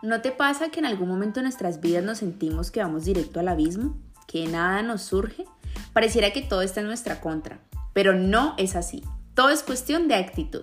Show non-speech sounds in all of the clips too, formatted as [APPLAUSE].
¿No te pasa que en algún momento de nuestras vidas nos sentimos que vamos directo al abismo? ¿Que nada nos surge? Pareciera que todo está en nuestra contra, pero no es así. Todo es cuestión de actitud.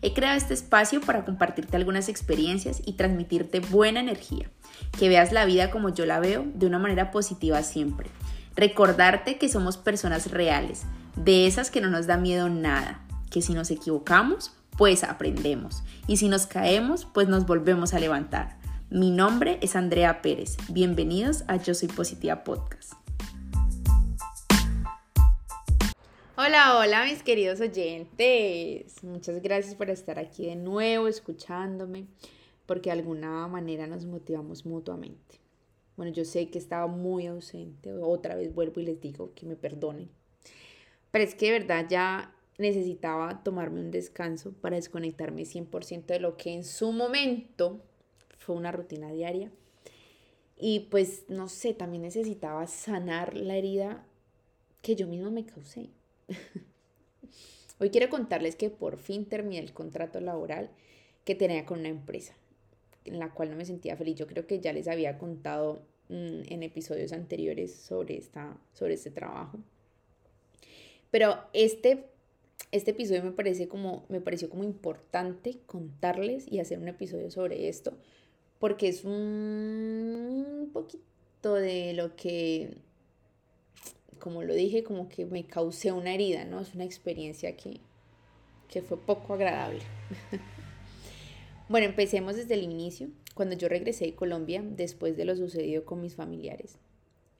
He creado este espacio para compartirte algunas experiencias y transmitirte buena energía, que veas la vida como yo la veo, de una manera positiva siempre. Recordarte que somos personas reales, de esas que no nos da miedo nada, que si nos equivocamos, pues aprendemos, y si nos caemos, pues nos volvemos a levantar. Mi nombre es Andrea Pérez. Bienvenidos a Yo Soy Positiva Podcast. Hola, hola mis queridos oyentes. Muchas gracias por estar aquí de nuevo escuchándome, porque de alguna manera nos motivamos mutuamente. Bueno, yo sé que estaba muy ausente, otra vez vuelvo y les digo que me perdonen, pero es que de verdad ya necesitaba tomarme un descanso para desconectarme 100% de lo que en su momento fue una rutina diaria. Y pues, no sé, también necesitaba sanar la herida que yo misma me causé. Hoy quiero contarles que por fin terminé el contrato laboral que tenía con una empresa en la cual no me sentía feliz. Yo creo que ya les había contado mm, en episodios anteriores sobre, esta, sobre este trabajo. Pero este, este episodio me, parece como, me pareció como importante contarles y hacer un episodio sobre esto, porque es un poquito de lo que, como lo dije, como que me causé una herida, ¿no? Es una experiencia que, que fue poco agradable. [LAUGHS] bueno, empecemos desde el inicio. Cuando yo regresé de Colombia, después de lo sucedido con mis familiares,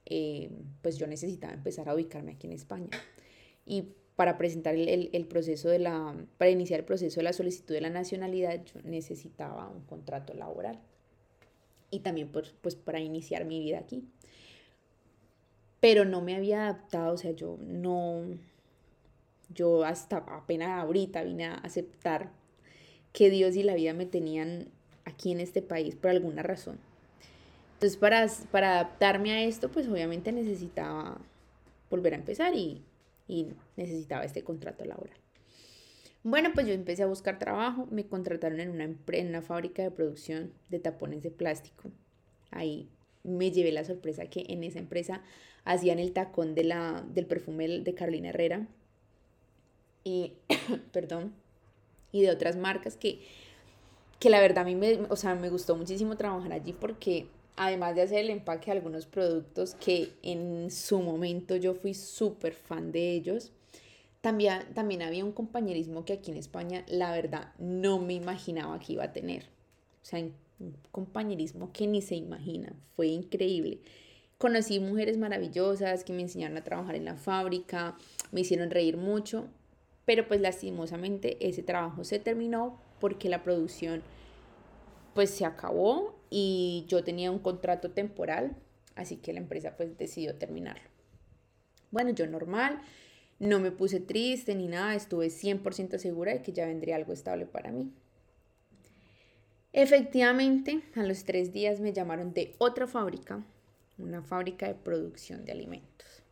eh, pues yo necesitaba empezar a ubicarme aquí en España. Y para presentar el, el, proceso de la, para iniciar el proceso de la solicitud de la nacionalidad, yo necesitaba un contrato laboral y también pues, pues para iniciar mi vida aquí. Pero no me había adaptado, o sea, yo no, yo hasta apenas ahorita vine a aceptar que Dios y la vida me tenían aquí en este país por alguna razón. Entonces, para, para adaptarme a esto, pues obviamente necesitaba volver a empezar y, y necesitaba este contrato laboral. Bueno, pues yo empecé a buscar trabajo, me contrataron en una, en una fábrica de producción de tapones de plástico. Ahí me llevé la sorpresa que en esa empresa hacían el tacón de la, del perfume de Carolina Herrera y, [COUGHS] perdón, y de otras marcas que, que la verdad a mí me, o sea, me gustó muchísimo trabajar allí porque además de hacer el empaque de algunos productos que en su momento yo fui súper fan de ellos, también, también había un compañerismo que aquí en España, la verdad, no me imaginaba que iba a tener. O sea, un compañerismo que ni se imagina. Fue increíble. Conocí mujeres maravillosas que me enseñaron a trabajar en la fábrica, me hicieron reír mucho, pero pues lastimosamente ese trabajo se terminó porque la producción pues se acabó y yo tenía un contrato temporal, así que la empresa pues decidió terminarlo. Bueno, yo normal, no me puse triste ni nada, estuve 100% segura de que ya vendría algo estable para mí. Efectivamente, a los tres días me llamaron de otra fábrica, una fábrica de producción de alimentos.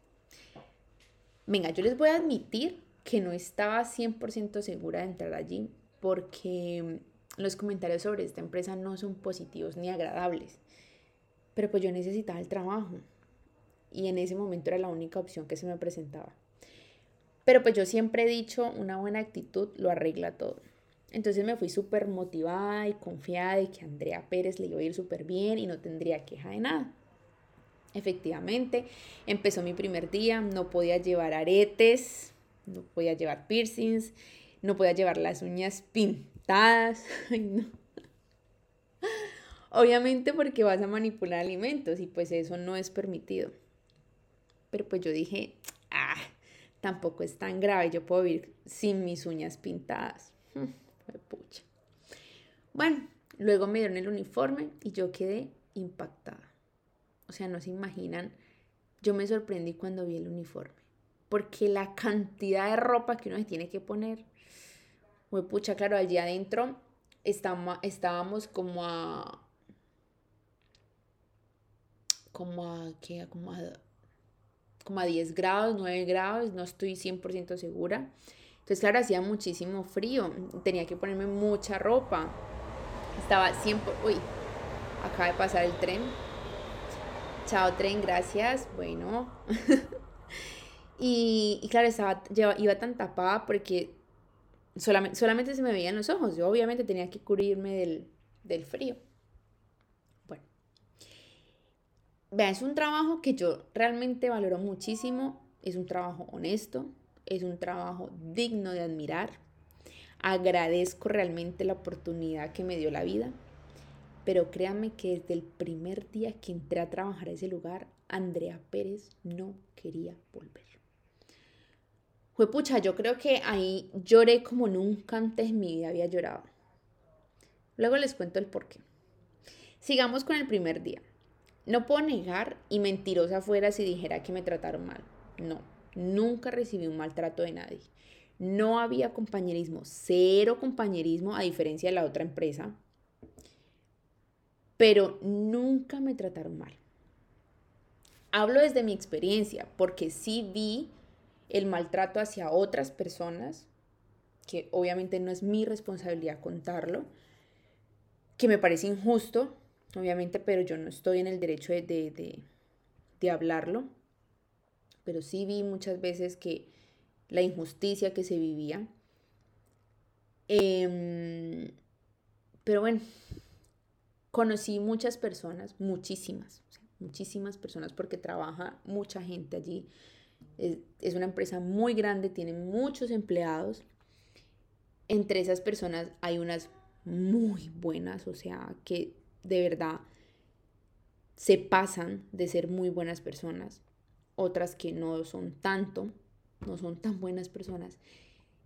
Venga, yo les voy a admitir que no estaba 100% segura de entrar allí porque los comentarios sobre esta empresa no son positivos ni agradables. Pero pues yo necesitaba el trabajo y en ese momento era la única opción que se me presentaba. Pero pues yo siempre he dicho, una buena actitud lo arregla todo. Entonces me fui súper motivada y confiada de que Andrea Pérez le iba a ir súper bien y no tendría queja de nada. Efectivamente, empezó mi primer día, no podía llevar aretes, no podía llevar piercings, no podía llevar las uñas pintadas. [LAUGHS] Obviamente porque vas a manipular alimentos y pues eso no es permitido. Pero pues yo dije, ah, tampoco es tan grave, yo puedo vivir sin mis uñas pintadas. Hmm, pucha. Bueno, luego me dieron el uniforme y yo quedé impactada. O sea, no se imaginan, yo me sorprendí cuando vi el uniforme, porque la cantidad de ropa que uno se tiene que poner, pucha, claro, allí adentro estábamos, estábamos como a, como a, ¿qué? Como a como a 10 grados, 9 grados, no estoy 100% segura. Entonces, claro, hacía muchísimo frío, tenía que ponerme mucha ropa. Estaba siempre, uy, acaba de pasar el tren. Chao tren, gracias. Bueno. [LAUGHS] y, claro, estaba, iba tan tapada porque solamente, solamente se me veían los ojos. Yo obviamente tenía que cubrirme del, del frío. Bueno. Vean, es un trabajo que yo realmente valoro muchísimo. Es un trabajo honesto. Es un trabajo digno de admirar. Agradezco realmente la oportunidad que me dio la vida. Pero créanme que desde el primer día que entré a trabajar a ese lugar, Andrea Pérez no quería volver. Fue pucha, yo creo que ahí lloré como nunca antes en mi vida había llorado. Luego les cuento el porqué. Sigamos con el primer día. No puedo negar y mentirosa fuera si dijera que me trataron mal. No, nunca recibí un maltrato de nadie. No había compañerismo, cero compañerismo a diferencia de la otra empresa pero nunca me trataron mal. Hablo desde mi experiencia, porque sí vi el maltrato hacia otras personas, que obviamente no es mi responsabilidad contarlo, que me parece injusto, obviamente, pero yo no estoy en el derecho de, hablarlo, pero sí vi muchas veces que la injusticia que se vivía. Em, pero bueno, Conocí muchas personas, muchísimas, muchísimas personas porque trabaja mucha gente allí. Es, una empresa muy grande, tiene muchos empleados. Entre esas personas hay unas muy buenas, o sea, que de verdad se pasan de ser muy buenas personas. Otras que no son tanto, no son tan buenas personas.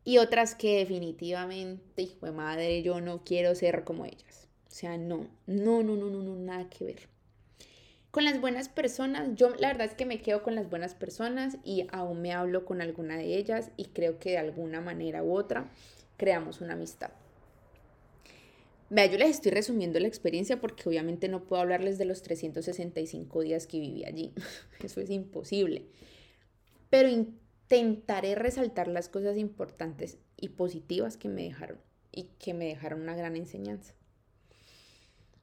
Y otras que definitivamente, hijo de madre, yo no quiero ser como ellas. O sea, no, no, no, no, no, no, nada que ver. Con las buenas personas, yo la verdad es que me quedo con las buenas personas y aún me hablo con alguna de ellas y creo que de alguna manera u otra creamos una amistad. Vea, yo les estoy resumiendo la experiencia porque obviamente no puedo hablarles de los 365 días que viví allí. [LAUGHS] Eso es imposible. Pero intentaré resaltar las cosas importantes y positivas que me dejaron y que me dejaron una gran enseñanza.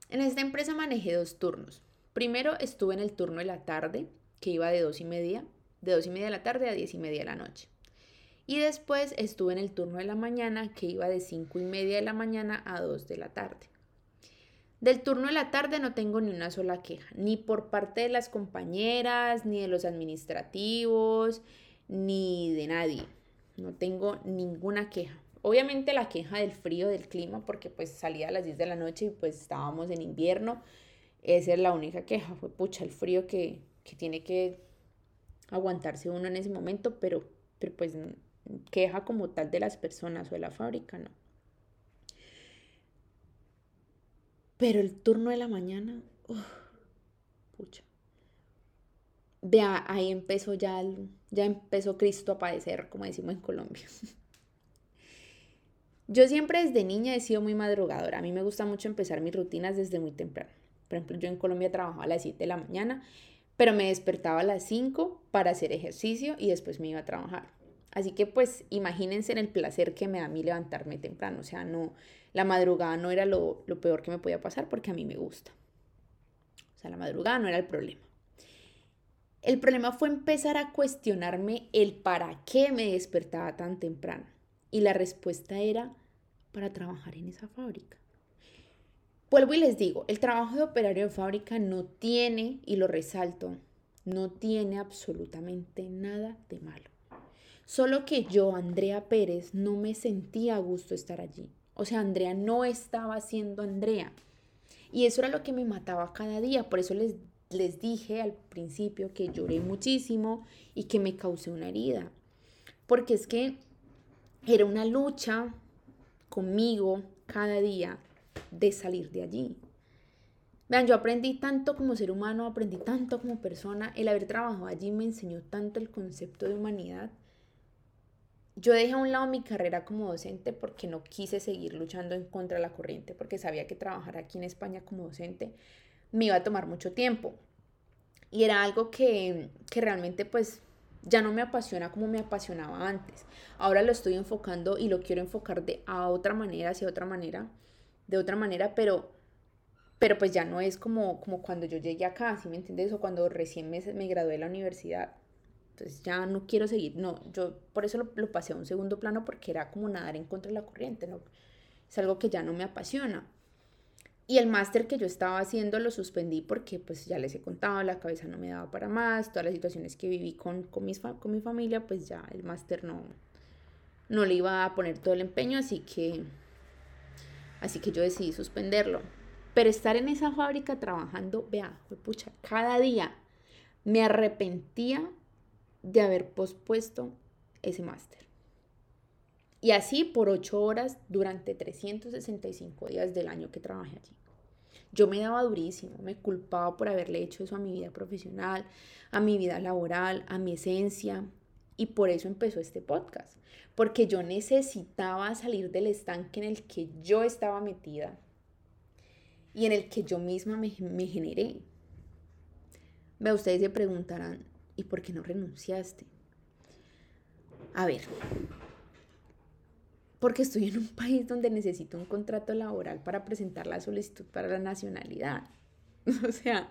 En esta empresa manejé dos turnos. Primero estuve en el turno de la tarde, que iba de dos y media, de dos y media de la tarde a diez y media de la noche. Y después estuve en el turno de la mañana, que iba de cinco y media de la mañana a dos de la tarde. Del turno de la tarde no tengo ni una sola queja, ni por parte de las compañeras, ni de los administrativos, ni de nadie. No tengo ninguna queja. Obviamente la queja del frío del clima, porque pues salía a las 10 de la noche y pues estábamos en invierno. Esa es la única queja, fue pucha el frío que, tiene que aguantarse uno en ese momento, pero, pero pues queja como tal de las personas o de la fábrica, no. Pero el turno de la mañana, pucha. Vea, ahí empezó ya, ya empezó Cristo a padecer, como decimos en Colombia. [LAUGHS] Yo siempre desde niña he sido muy madrugadora. A mí me gusta mucho empezar mis rutinas desde muy temprano. Por ejemplo, yo en Colombia trabajaba a las 7 de la mañana, pero me despertaba a las 5 para hacer ejercicio y después me iba a trabajar. Así que pues imagínense en el placer que me da a mí levantarme temprano. O sea, no, la madrugada no era lo, lo peor que me podía pasar porque a mí me gusta. O sea, la madrugada no era el problema. El problema fue empezar a cuestionarme el para qué me despertaba tan temprano. Y la respuesta era para trabajar en esa fábrica. Vuelvo y les digo, el trabajo de operario de fábrica no tiene, y lo resalto, no tiene absolutamente nada de malo. Solo que yo, Andrea Pérez, no me sentía a gusto estar allí. O sea, Andrea no estaba siendo Andrea. Y eso era lo que me mataba cada día. Por eso les, les dije al principio que lloré muchísimo y que me causé una herida. Porque es que era una lucha conmigo cada día de salir de allí. Vean, yo aprendí tanto como ser humano, aprendí tanto como persona. El haber trabajado allí me enseñó tanto el concepto de humanidad. Yo dejé a un lado mi carrera como docente porque no quise seguir luchando en contra de la corriente, porque sabía que trabajar aquí en España como docente me iba a tomar mucho tiempo. Y era algo que, que realmente pues ya no me apasiona como me apasionaba antes. Ahora lo estoy enfocando y lo quiero enfocar de a otra manera, hacia otra manera, de otra manera, pero pero pues ya no es como, como cuando yo llegué acá, ¿sí me entiendes? O cuando recién me, me gradué de la universidad. Ya no quiero seguir, no, yo por eso lo, lo, pasé a un segundo plano porque era como nadar en contra de la corriente, ¿no? Es algo que ya no me apasiona. Y el máster que yo estaba haciendo lo suspendí porque pues ya les he contado, la cabeza no me daba para más, todas las situaciones que viví con, con, mis, con mi familia, pues ya el máster no, no le iba a poner todo el empeño, así que, así que yo decidí suspenderlo. Pero estar en esa fábrica trabajando, vea, pucha, cada día me arrepentía de haber pospuesto ese máster. Y así por ocho horas durante 365 días del año que trabajé allí. Yo me daba durísimo, me culpaba por haberle hecho eso a mi vida profesional, a mi vida laboral, a mi esencia. Y por eso empezó este podcast, porque yo necesitaba salir del estanque en el que yo estaba metida y en el que yo misma me, me generé. Ustedes se preguntarán, ¿y por qué no renunciaste? A ver, porque estoy en un [LAUGHS] país donde necesito un contrato laboral para presentar la solicitud para la nacionalidad. [LAUGHS] O sea,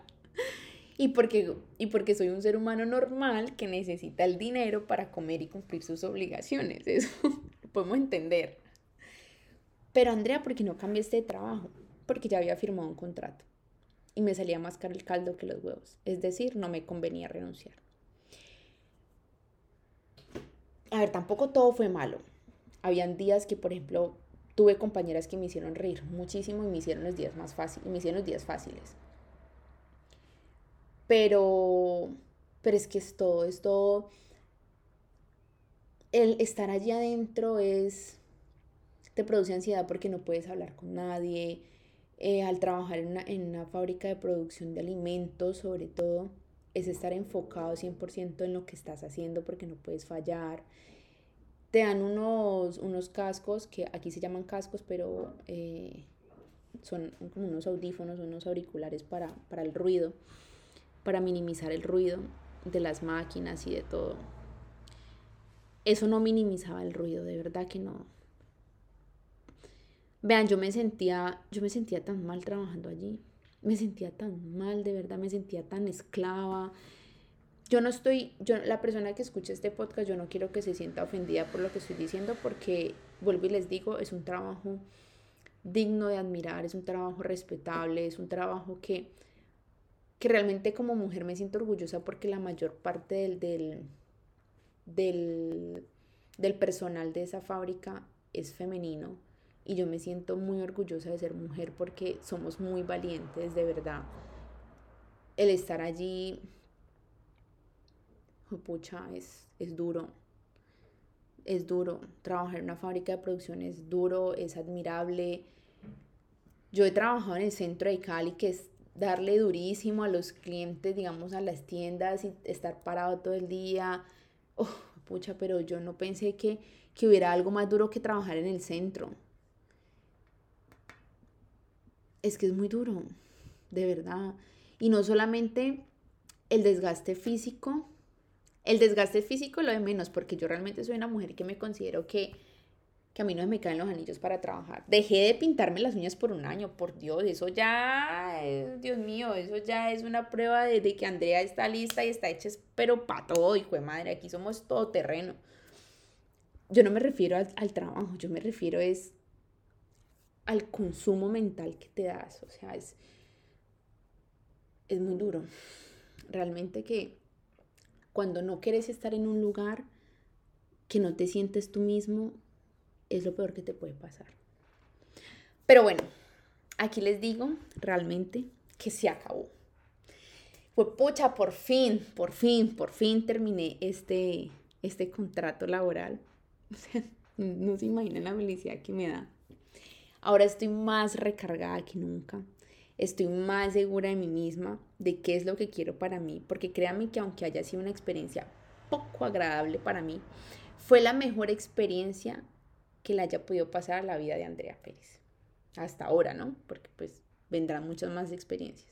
y porque, y porque soy un ser humano normal que necesita el dinero para comer y cumplir sus obligaciones. [LAUGHS] Eso lo podemos entender. Pero Andrea, ¿por qué no cambiaste de trabajo? Porque ya había firmado un contrato y me salía más caro el caldo que los huevos. Es decir, no me convenía renunciar. A ver, tampoco todo fue malo. Habían días que, por ejemplo, tuve compañeras que me hicieron reír muchísimo y me hicieron los días más fáciles, me hicieron los días fáciles. Pero, pero es que es todo, es todo. El estar allí adentro es, te produce ansiedad porque no puedes hablar con nadie. Eh, al trabajar en una, en una fábrica de producción de alimentos, sobre todo, es estar enfocado 100% en lo que estás haciendo porque no puedes fallar. Te dan unos, unos cascos, que aquí se llaman cascos, pero eh, son como unos audífonos, unos auriculares para, para el ruido para minimizar el ruido de las máquinas y de todo. Eso no minimizaba el ruido, de verdad que no. Vean, yo me sentía, yo me sentía tan mal trabajando allí. Me sentía tan mal, de verdad, me sentía tan esclava. Yo no estoy, yo, la persona que escucha este podcast, yo no quiero que se sienta ofendida por lo que estoy diciendo, porque vuelvo y les digo, es un trabajo digno de admirar, es un trabajo respetable, es un trabajo que que realmente como mujer me siento orgullosa porque la mayor parte del, del, del, personal de esa fábrica es femenino y yo me siento muy orgullosa de ser mujer porque somos muy valientes, de verdad. El estar allí, oh, pucha, es, es duro. Es duro. Trabajar en una fábrica de producción es duro, es admirable. Yo he trabajado en el centro de Cali, que es darle durísimo a los clientes, digamos, a las tiendas y estar parado todo el día. Oh, pucha, pero yo no pensé que, que hubiera algo más duro que trabajar en el centro. Es que es muy duro, de verdad. Y no solamente el desgaste físico, el desgaste físico lo de menos, porque yo realmente soy una mujer que me considero que que a mí no me caen los anillos para trabajar. Dejé de pintarme las uñas por un año, por Dios, eso ya, Dios mío, eso ya es una prueba de, que Andrea está lista y está hecha, pero para todo, hijo de madre, aquí somos todo terreno. Yo no me refiero al, al trabajo, yo me refiero es al consumo mental que te das, o sea, es, es muy duro. Realmente que cuando no quieres estar en un lugar que no te sientes tú mismo, es lo peor que te puede pasar. Pero bueno, aquí les digo realmente que se acabó. Fue pucha, por fin, por fin, por fin terminé este, este contrato laboral. O [LAUGHS] sea, no se imaginan la felicidad que me da. Ahora estoy más recargada que nunca. Estoy más segura de mí misma, de qué es lo que quiero para mí, porque créanme que aunque haya sido una experiencia poco agradable para mí, fue la mejor experiencia que le haya podido pasar a la vida de Andrea Pérez. Hasta ahora, ¿no? Porque pues vendrán muchas más experiencias.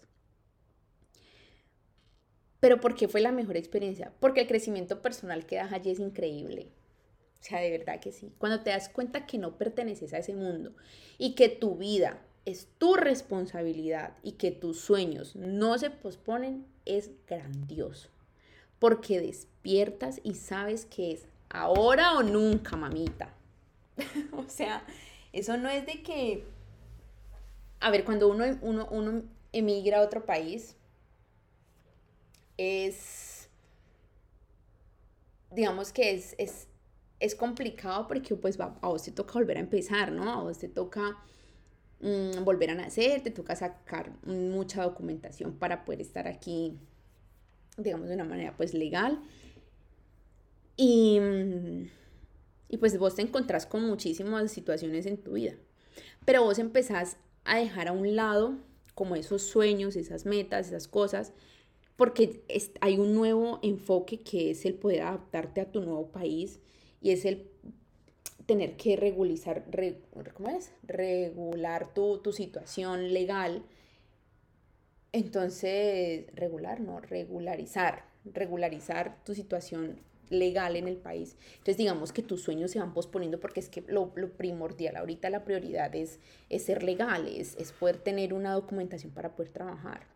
Pero ¿por qué fue la mejor experiencia? Porque el crecimiento personal que das allí es increíble. O sea, de verdad que sí. Cuando te das cuenta que no perteneces a ese mundo y que tu vida es tu responsabilidad y que tus sueños no se posponen es grandioso. Porque despiertas y sabes que es ahora o nunca, mamita. [LAUGHS] o sea, eso no es de que... A ver, cuando uno, uno, uno emigra a otro país, es... Digamos que es, es, es complicado porque pues a vos te toca volver a empezar, ¿no? A vos te toca mm, volver a nacer, te toca sacar mucha documentación para poder estar aquí, digamos, de una manera pues legal. Y, y pues vos te encontrás con muchísimas situaciones en tu vida. Pero vos empezás a dejar a un lado como esos sueños, esas metas, esas cosas, porque hay un nuevo enfoque que es el poder adaptarte a tu nuevo país y es el tener que regularizar, ¿cómo es? regular tu, tu situación legal. Entonces, regular, no, regularizar, regularizar tu situación legal en el país. Entonces digamos que tus sueños se van posponiendo porque es que lo, primordial ahorita, la prioridad es, es ser legal, es, poder tener una documentación para poder trabajar.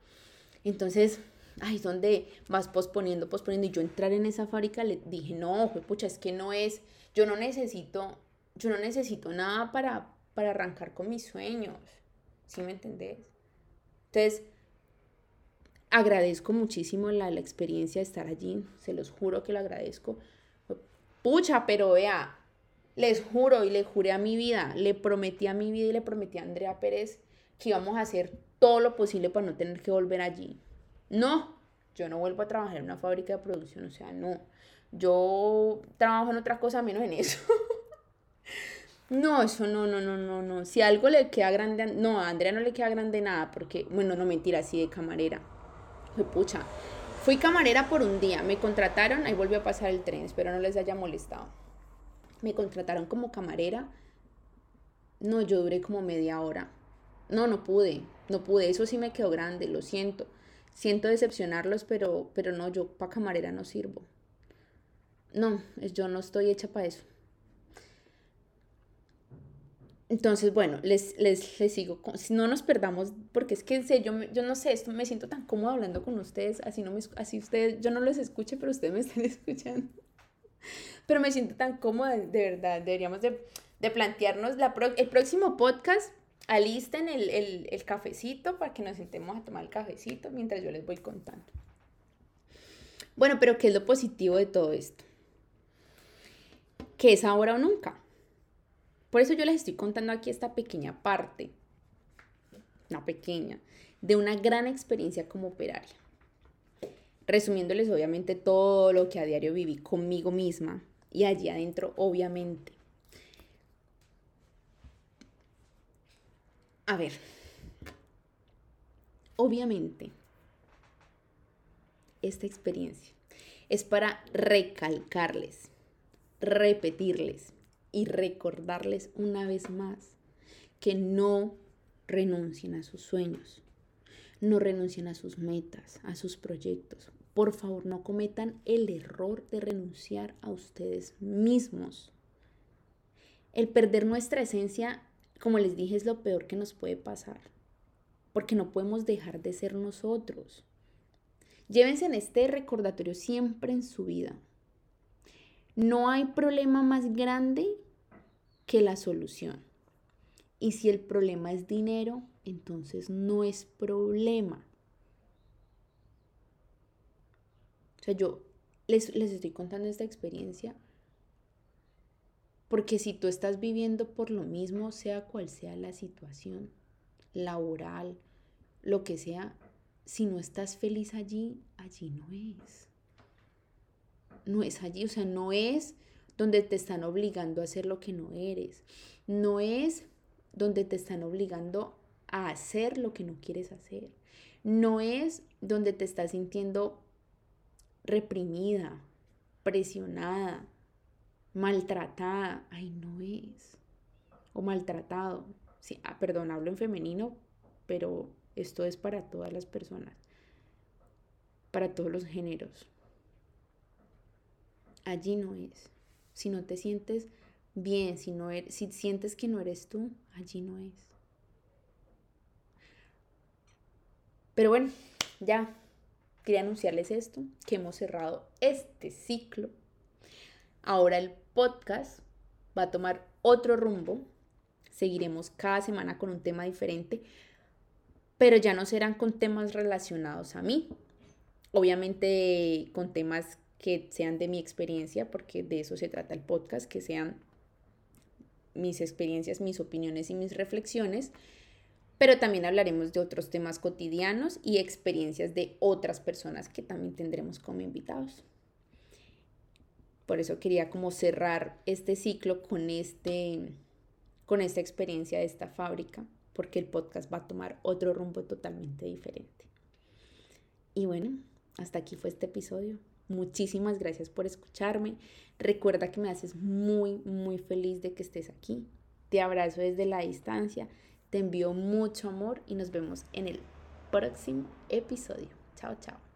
Entonces, ay, donde vas posponiendo, posponiendo. Y yo entrar en esa fábrica le dije, no, pucha, es que no es, yo no necesito, yo no necesito nada para, para arrancar con mis sueños. ¿Sí me entendés? Entonces, agradezco muchísimo la, la experiencia de estar allí, se los juro que lo agradezco. Pucha, pero vea, les juro y le juré a mi vida, le prometí a mi vida y le prometí a Andrea Pérez que íbamos a hacer todo lo posible para no tener que volver allí. No, yo no vuelvo a trabajar en una fábrica de producción, o sea, no. Yo trabajo en otra cosa menos en eso. [LAUGHS] no, eso no, no, no, no, no. Si algo le queda grande, no, a Andrea no le queda grande nada, porque, bueno, no mentira, así de camarera pucha, fui camarera por un día, me contrataron, ahí volvió a pasar el tren, espero no les haya molestado. Me contrataron como camarera. No, yo duré como media hora. No, no pude, no pude, eso sí me quedó grande, lo siento. Siento decepcionarlos, pero, pero no, yo para camarera no sirvo. No, yo no estoy hecha para eso. Entonces, bueno, les, les, les sigo, si no nos perdamos, porque es que sé, yo, yo no sé, esto me siento tan cómodo hablando con ustedes, así no me, así ustedes, yo no los escuche, pero ustedes me están [LAUGHS] escuchando. Pero me siento tan cómoda, de verdad, deberíamos de, de plantearnos la el próximo podcast, alisten el, el, el cafecito para que nos sentemos a tomar el cafecito mientras yo les voy contando. Bueno, pero ¿qué es lo positivo de todo esto? Que es ahora o nunca. Por eso yo les estoy contando aquí esta pequeña parte, una pequeña, de una gran experiencia como operaria. Resumiéndoles obviamente todo lo que a diario viví conmigo misma y allí adentro obviamente. A ver, obviamente esta experiencia es para recalcarles, repetirles y recordarles una vez más que no renuncien a sus sueños, no renuncien a sus metas, a sus proyectos. Por favor, no cometan el error de renunciar a ustedes mismos. El perder nuestra esencia, como les dije, es lo peor que nos puede pasar, porque no podemos dejar de ser nosotros. Llévense en este recordatorio siempre en su vida. No hay problema más grande que la solución. Y si el problema es dinero, entonces no es problema. O sea, yo les, les estoy contando esta experiencia porque si tú estás viviendo por lo mismo, sea cual sea la situación laboral, lo que sea, si no estás feliz allí, allí no es. No es allí, o sea, no es donde te están obligando a hacer lo que no eres. No es donde te están obligando a hacer lo que no quieres hacer. No es donde te estás sintiendo reprimida, presionada, maltratada. Ay, no es. O maltratado. Sí, ah, perdón, hablo en femenino, pero esto es para todas las personas, para todos los géneros. Allí no es. Si no te sientes bien, si, no eres, si sientes que no eres tú, allí no es. Pero bueno, ya quería anunciarles esto, que hemos cerrado este ciclo. Ahora el podcast va a tomar otro rumbo. Seguiremos cada semana con un tema diferente, pero ya no serán con temas relacionados a mí. Obviamente con temas que sean de mi experiencia, porque de eso se trata el podcast, que sean mis experiencias, mis opiniones y mis reflexiones, pero también hablaremos de otros temas cotidianos y experiencias de otras personas que también tendremos como invitados. Por eso quería como cerrar este ciclo con, este, con esta experiencia de esta fábrica, porque el podcast va a tomar otro rumbo totalmente diferente. Y bueno, hasta aquí fue este episodio. Muchísimas gracias por escucharme. Recuerda que me haces muy, muy feliz de que estés aquí. Te abrazo desde la distancia. Te envío mucho amor y nos vemos en el próximo episodio. Chao, chao.